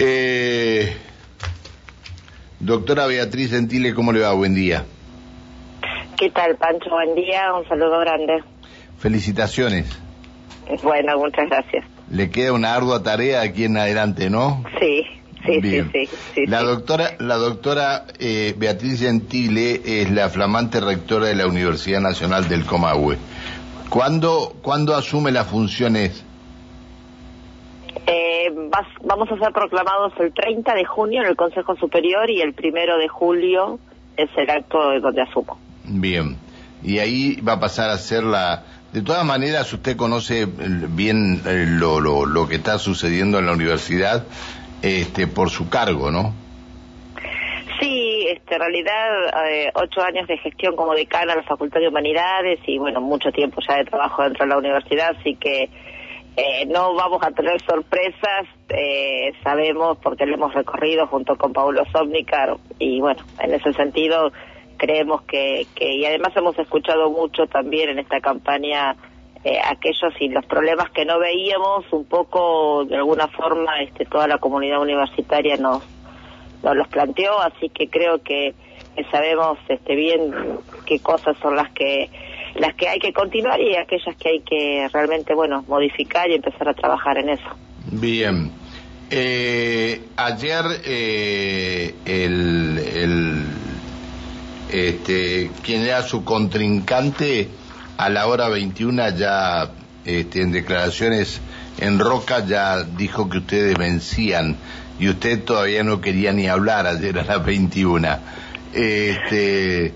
Eh, doctora Beatriz Gentile, ¿cómo le va? Buen día. ¿Qué tal, Pancho? Buen día, un saludo grande. Felicitaciones. Bueno, muchas gracias. Le queda una ardua tarea aquí en adelante, ¿no? Sí, sí, sí, sí, sí, La sí. doctora, la doctora eh, Beatriz Gentile es la flamante rectora de la Universidad Nacional del Comahue. ¿Cuándo, ¿Cuándo asume las funciones? Eh, vas- vamos a ser proclamados el 30 de junio en el Consejo Superior y el primero de julio es el acto de donde asumo. Bien. Y ahí va a pasar a ser la... De todas maneras, usted conoce eh, bien eh, lo, lo, lo que está sucediendo en la universidad este, por su cargo, ¿no? Sí, este, en realidad eh, ocho años de gestión como decana de la Facultad de Humanidades y bueno, mucho tiempo ya de trabajo dentro de la universidad, así que eh, no vamos a tener sorpresas, eh, sabemos porque lo hemos recorrido junto con Paulo Somnicar y bueno, en ese sentido creemos que, que y además hemos escuchado mucho también en esta campaña eh, aquellos y los problemas que no veíamos un poco de alguna forma este toda la comunidad universitaria nos nos los planteó, así que creo que, sabemos este, bien qué cosas son las que las que hay que continuar y aquellas que hay que realmente bueno modificar y empezar a trabajar en eso. Bien. Eh, ayer eh, el, el este, quien era su contrincante a la hora 21 ya este, en declaraciones en Roca ya dijo que ustedes vencían y usted todavía no quería ni hablar ayer a las 21. Este,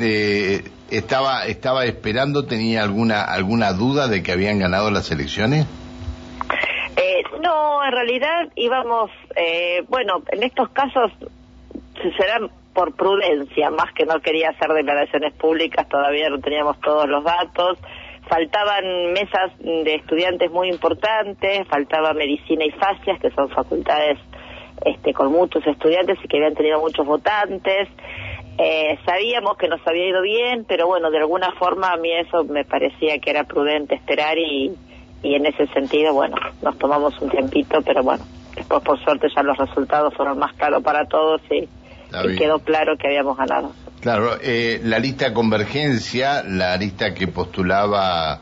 eh, estaba estaba esperando, tenía alguna alguna duda de que habían ganado las elecciones. Eh, no, en realidad íbamos, eh, bueno, en estos casos será por prudencia, más que no quería hacer declaraciones públicas, todavía no teníamos todos los datos, faltaban mesas de estudiantes muy importantes, faltaba medicina y fascias, que son facultades este, con muchos estudiantes y que habían tenido muchos votantes. Eh, sabíamos que nos había ido bien, pero bueno, de alguna forma a mí eso me parecía que era prudente esperar y, y en ese sentido, bueno, nos tomamos un tiempito, pero bueno, después por suerte ya los resultados fueron más claros para todos y, y quedó claro que habíamos ganado. Claro, eh, la lista Convergencia, la lista que postulaba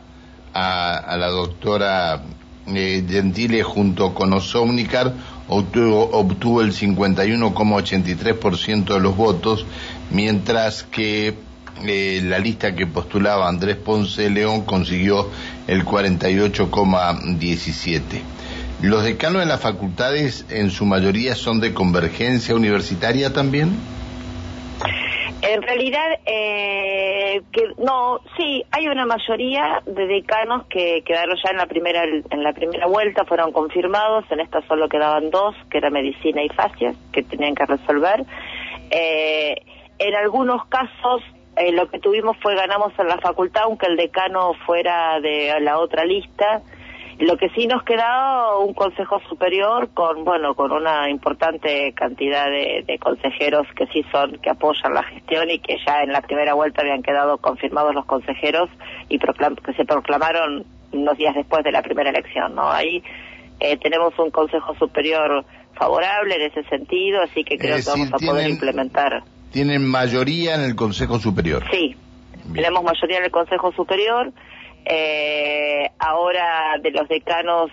a, a la doctora eh, Gentile junto con Osomnicar, obtuvo, obtuvo el 51,83% de los votos, mientras que eh, la lista que postulaba Andrés Ponce León consiguió el 48,17%. ¿Los decanos de las facultades en su mayoría son de convergencia universitaria también? En realidad, eh, que no, sí, hay una mayoría de decanos que quedaron ya en la primera en la primera vuelta, fueron confirmados. En esta solo quedaban dos, que era medicina y fascias, que tenían que resolver. Eh, en algunos casos, eh, lo que tuvimos fue ganamos en la facultad, aunque el decano fuera de la otra lista. Lo que sí nos quedaba un consejo superior con, bueno, con una importante cantidad de, de consejeros que sí son, que apoyan la gestión y que ya en la primera vuelta habían quedado confirmados los consejeros y proclam- que se proclamaron unos días después de la primera elección, ¿no? Ahí eh, tenemos un consejo superior favorable en ese sentido, así que creo Es que vamos a poder implementar. Tienen mayoría en el Consejo Superior. Sí, Bien. tenemos mayoría en el Consejo Superior. Eh, ahora de los decanos,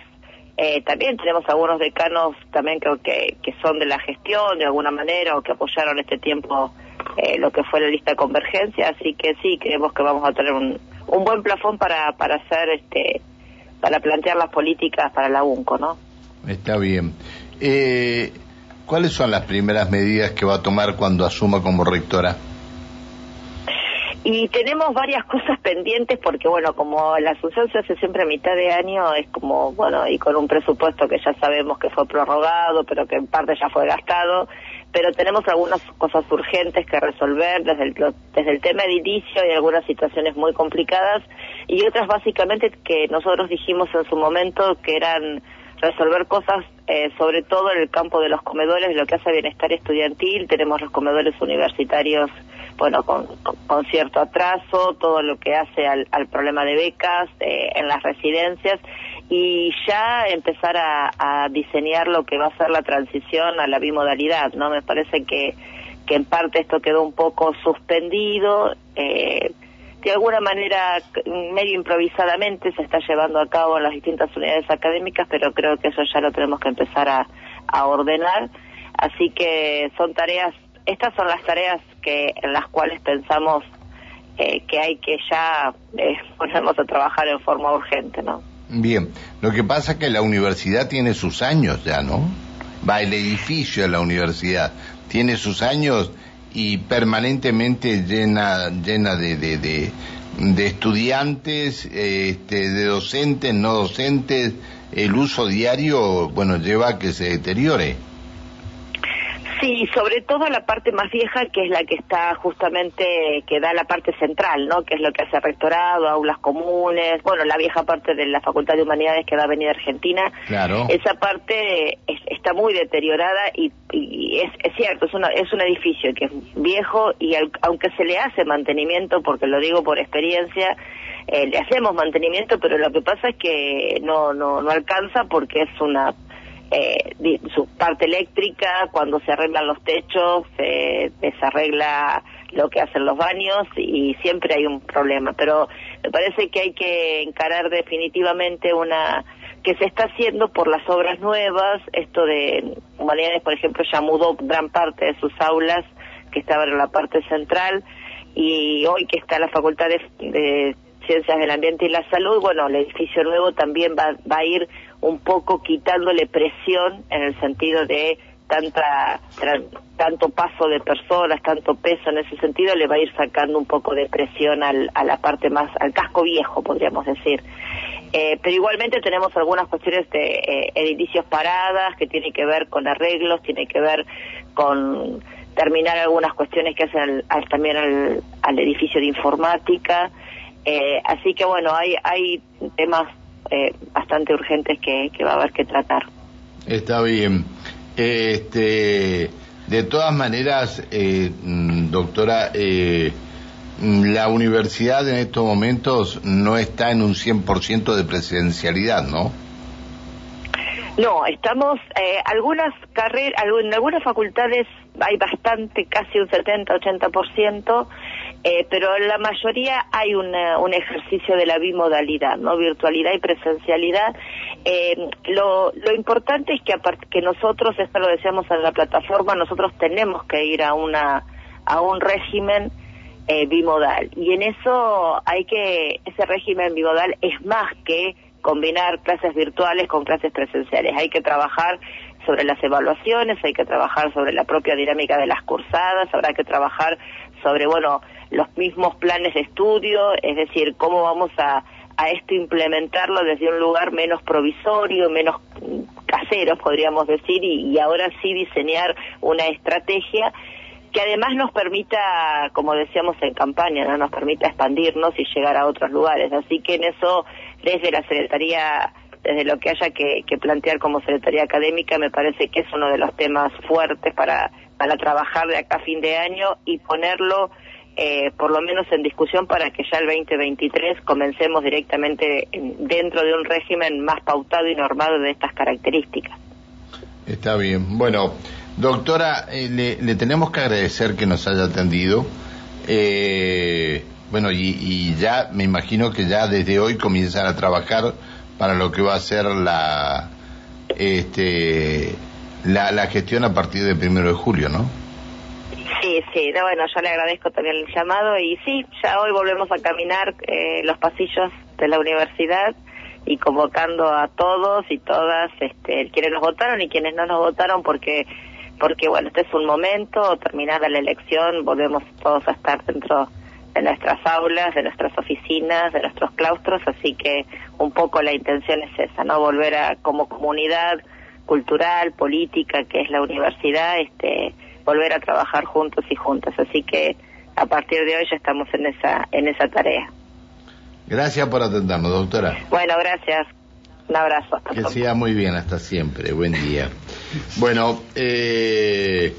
eh, también tenemos algunos decanos también creo que, que son de la gestión de alguna manera o que apoyaron este tiempo eh, lo que fue la lista de convergencia, así que sí, creemos que vamos a tener un, un buen plafón para, para hacer, este, para plantear las políticas para la UNCO, ¿no? Está bien. Eh, ¿Cuáles son las primeras medidas que va a tomar cuando asuma como rectora? Y tenemos varias cosas pendientes porque, bueno, como la Asunción se hace siempre a mitad de año, es como, bueno, y con un presupuesto que ya sabemos que fue prorrogado, pero que en parte ya fue gastado, pero tenemos algunas cosas urgentes que resolver desde el, desde el tema edilicio y algunas situaciones muy complicadas y otras básicamente que nosotros dijimos en su momento que eran resolver cosas eh, sobre todo en el campo de los comedores, lo que hace bienestar estudiantil, tenemos los comedores universitarios bueno, con, con, cierto atraso, todo lo que hace al, al problema de becas eh, en las residencias y ya empezar a, diseñar lo que va a ser la transición a la bimodalidad, ¿no? Me parece que, que en parte esto quedó un poco suspendido, eh, de alguna manera medio improvisadamente se está llevando a cabo en las distintas unidades académicas, pero creo que eso ya lo tenemos que empezar a, a ordenar. Así que son tareas, estas son las tareas que en las cuales pensamos eh, que hay que ya eh, ponernos a trabajar en forma urgente, ¿no? Bien, lo que pasa es que la universidad tiene sus años ya, ¿no? Va, el edificio de la universidad tiene sus años y permanentemente llena, llena de, de, de, estudiantes, este, de docentes, no docentes, el uso diario, bueno, lleva a que se deteriore. Sí, sobre todo la parte más vieja, que es la que está justamente, que da la parte central, ¿no? Que es lo que hace rectorado, aulas comunes, bueno, la vieja parte de la Facultad de Humanidades que da Avenida Argentina. Claro. Esa parte está muy deteriorada y, es, cierto, es, es un edificio que es viejo y aunque se le hace mantenimiento, porque lo digo por experiencia, eh, le hacemos mantenimiento, pero lo que pasa es que no, no, no alcanza porque es una eh, su parte eléctrica, cuando se arreglan los techos, se desarregla lo que hacen los baños y siempre hay un problema. Pero me parece que hay que encarar definitivamente una que se está haciendo por las obras nuevas, esto de Humanidades, por ejemplo, ya mudó gran parte de sus aulas que estaban en la parte central y hoy que está la Facultad de, Ciencias del Ambiente y la Salud, bueno, el edificio nuevo también va, va a ir un poco quitándole presión en el sentido de tanta tanto paso de personas, tanto peso en ese sentido, le va a ir sacando un poco de presión al, a la parte más, al casco viejo, podríamos decir. Eh, pero igualmente tenemos algunas cuestiones de eh, edificios paradas que tiene que ver con arreglos, tiene que ver con terminar algunas cuestiones que hacen también al, al, edificio de informática. Eh, así que bueno, hay, hay temas eh, bastante urgentes que, va a haber que tratar. Está bien. Este, de todas maneras, eh, doctora, eh, la universidad en estos momentos no está en un 100% de presencialidad, ¿no? No, estamos, eh, algunas carreras, en algunas facultades hay bastante, casi un 70-80%, eh, pero en la mayoría hay un ejercicio de la bimodalidad, ¿no? Virtualidad y presencialidad. Eh, lo, lo importante es que, que nosotros, esto lo decíamos en la plataforma, nosotros tenemos que ir a, una, a un régimen eh, bimodal. Y en eso hay que, ese régimen bimodal es más que combinar clases virtuales con clases presenciales. Hay que trabajar sobre las evaluaciones, hay que trabajar sobre la propia dinámica de las cursadas, habrá que trabajar sobre, bueno, los mismos planes de estudio, es decir, cómo vamos a, a esto implementarlo desde un lugar menos provisorio, menos casero, podríamos decir, y, y ahora sí diseñar una estrategia que además nos permita, como decíamos en campaña, ¿no? nos permita expandirnos y llegar a otros lugares. Así que en eso, desde la Secretaría, desde lo que haya que, plantear como Secretaría Académica, me parece que es uno de los temas fuertes para, para trabajar de acá a fin de año y ponerlo eh, por lo menos en discusión para que ya el 2023 comencemos directamente dentro de un régimen más pautado y normado de estas características. Está bien. Bueno, Doctora, eh, le, tenemos que agradecer que nos haya atendido. Eh, bueno, y, ya me imagino que ya desde hoy comienzan a trabajar para lo que va a ser la, este, la, gestión a partir del primero de julio, ¿no? Sí, sí, bueno, yo le agradezco también el llamado y sí, ya hoy volvemos a caminar eh, los pasillos de la universidad y convocando a todos y todas, este, quienes nos votaron y quienes no nos votaron, porque porque bueno, este es un momento, terminada la elección, volvemos todos a estar dentro de nuestras aulas, de nuestras oficinas, de nuestros claustros, así que un poco la intención es esa, ¿no? Volver a como comunidad cultural, política, que es la universidad, este, volver a trabajar juntos y juntas, así que a partir de hoy ya estamos en esa en esa tarea. Gracias por atendernos, doctora. Bueno, gracias. Un abrazo. que sea muy bien, hasta siempre. Buen día. Bueno, eh,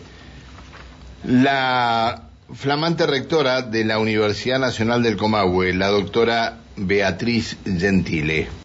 la flamante rectora de la Universidad Nacional del Comahue, la doctora Beatriz Gentile.